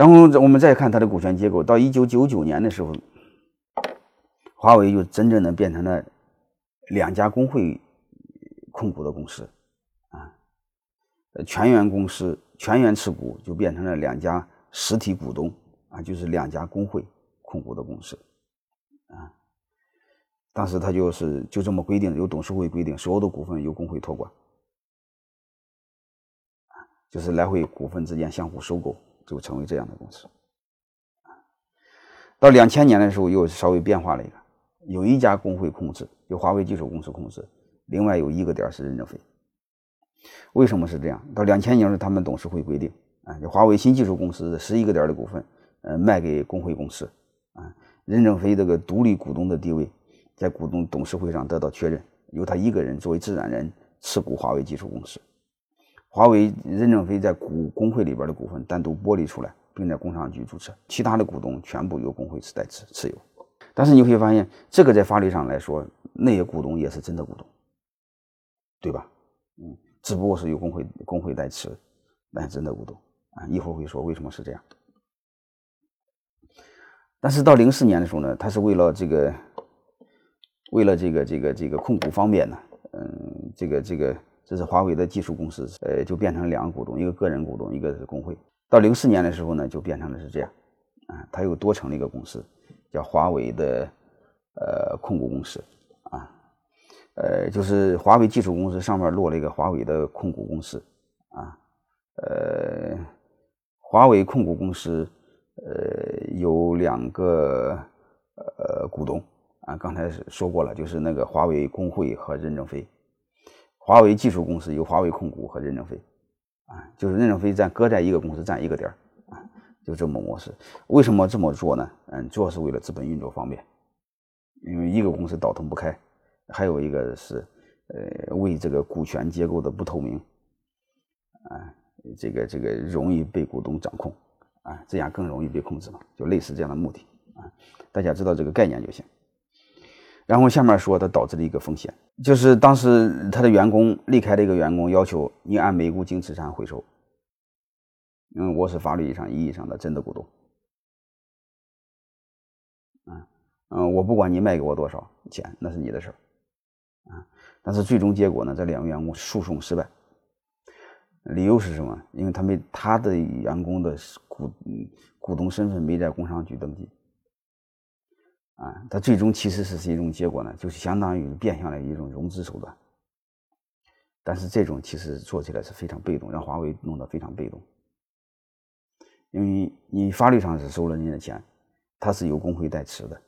然后我们再看它的股权结构，到一九九九年的时候，华为就真正的变成了两家工会控股的公司，啊，全员公司全员持股就变成了两家实体股东，啊，就是两家工会控股的公司，啊，当时他就是就这么规定，由董事会规定，所有的股份由工会托管，就是来回股份之间相互收购。就成为这样的公司，到两千年的时候又稍微变化了一个，有一家工会控制，由华为技术公司控制，另外有一个点是任正非。为什么是这样？到两千年时他们董事会规定，啊，就华为新技术公司的十一个点的股份，呃，卖给工会公司，啊，任正非这个独立股东的地位在股东董事会上得到确认，由他一个人作为自然人持股华为技术公司。华为任正非在股工会里边的股份单独剥离出来，并在工商局注册，其他的股东全部由工会持代持持有。但是你会发现，这个在法律上来说，那些股东也是真的股东，对吧？嗯，只不过是由工会工会代持，那是真的股东啊。一会儿会说为什么是这样。但是到零四年的时候呢，他是为了这个，为了这个这个这个控股方便呢，嗯，这个这个。这是华为的技术公司，呃，就变成两个股东，一个个人股东，一个是工会。到零四年的时候呢，就变成了是这样，啊，他又多成了一个公司，叫华为的呃控股公司，啊，呃，就是华为技术公司上面落了一个华为的控股公司，啊，呃，华为控股公司呃有两个呃股东，啊，刚才说过了，就是那个华为工会和任正非。华为技术公司由华为控股和任正非，啊，就是任正非占各在一个公司占一个点儿，啊，就这么模式。为什么这么做呢？嗯，主要是为了资本运作方便，因为一个公司倒腾不开，还有一个是，呃，为这个股权结构的不透明，啊，这个这个容易被股东掌控，啊，这样更容易被控制嘛，就类似这样的目的，啊，大家知道这个概念就行。然后下面说，它导致了一个风险，就是当时他的员工离开的一个员工要求你按每股净资产回收，因为我是法律意义上意义上的真的股东，嗯嗯，我不管你卖给我多少钱，那是你的事儿，啊，但是最终结果呢，这两个员工诉讼失败，理由是什么？因为他没他的员工的股股东身份没在工商局登记。啊，它最终其实是是一种结果呢，就是相当于变相的一种融资手段。但是这种其实做起来是非常被动，让华为弄得非常被动。因为你法律上是收了人家的钱，他是由工会代持的。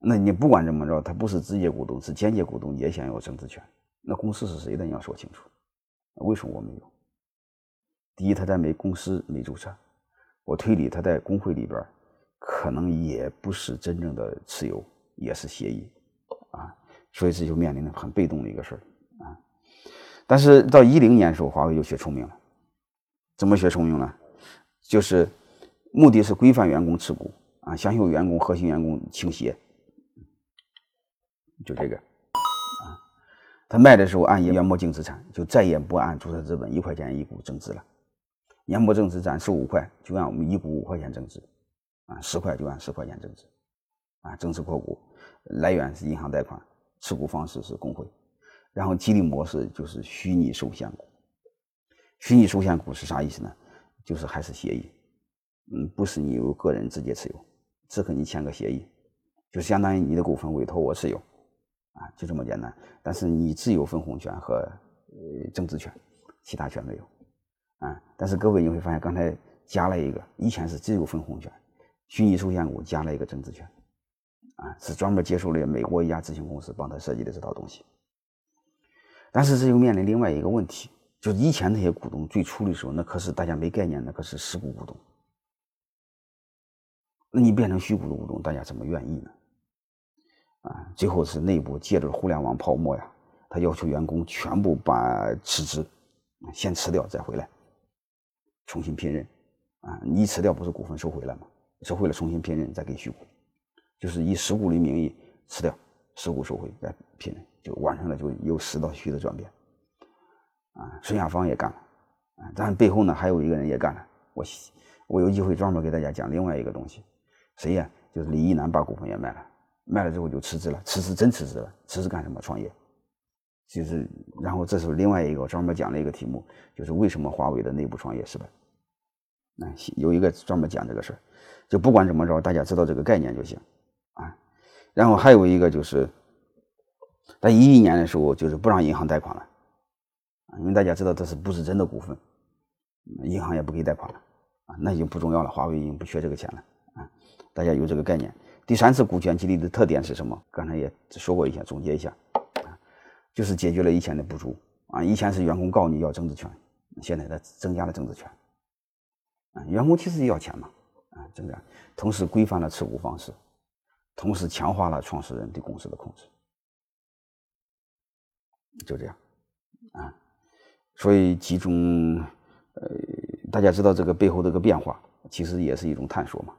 那你不管怎么着，他不是直接股东，是间接股东也享有政治权。那公司是谁的？你要说清楚。为什么我没有？第一，他在没公司没注册，我推理他在工会里边。可能也不是真正的持有，也是协议，啊，所以这就面临着很被动的一个事儿啊。但是到一零年的时候，华为就学聪明了，怎么学聪明了？就是目的是规范员工持股啊，享有员工核心员工倾斜，就这个啊。他卖的时候按研磨净资产，就再也不按注册资本一块钱一股增资了，研磨净资产十五块，就按我们一股五块钱增资。啊，十块就按十块钱增值，啊，增持扩股，来源是银行贷款，持股方式是工会，然后激励模式就是虚拟受限股。虚拟受限股是啥意思呢？就是还是协议，嗯，不是你由个人直接持有，只和你签个协议，就相当于你的股份委托我持有，啊，就这么简单。但是你只有分红权和呃增值权，其他权没有，啊，但是各位你会发现刚才加了一个，以前是只有分红权。虚拟受限股加了一个增值权，啊，是专门接受了美国一家咨询公司帮他设计的这套东西。但是这又面临另外一个问题，就是以前那些股东最初的时候，那可是大家没概念，那可是实股股东。那你变成虚股的股东，大家怎么愿意呢？啊，最后是内部借着互联网泡沫呀，他要求员工全部把辞职，先辞掉再回来，重新聘任。啊，你一辞掉不是股份收回来吗？收回了，重新聘任，再给续股，就是以实股的名义辞掉，实股收回再聘任，就完成了就由实到虚的转变。啊，孙亚芳也干了，啊，但背后呢还有一个人也干了，我我有机会专门给大家讲另外一个东西，谁呀？就是李一男把股份也卖了，卖了之后就辞职了，辞职真辞职了，辞职干什么？创业。就是，然后这是另外一个我专门讲了一个题目，就是为什么华为的内部创业失败。那有一个专门讲这个事儿，就不管怎么着，大家知道这个概念就行啊。然后还有一个就是，在一一年的时候，就是不让银行贷款了啊，因为大家知道这是不是真的股份，银行也不给贷款了啊，那就不重要了，华为已经不缺这个钱了啊，大家有这个概念。第三次股权激励的特点是什么？刚才也说过一下，总结一下，就是解决了以前的不足啊，以前是员工告你要政治权，现在他增加了政治权。啊，员工其实要钱嘛，啊，这个，同时规范了持股方式，同时强化了创始人对公司的控制，就这样，啊，所以集中，呃，大家知道这个背后这个变化，其实也是一种探索嘛。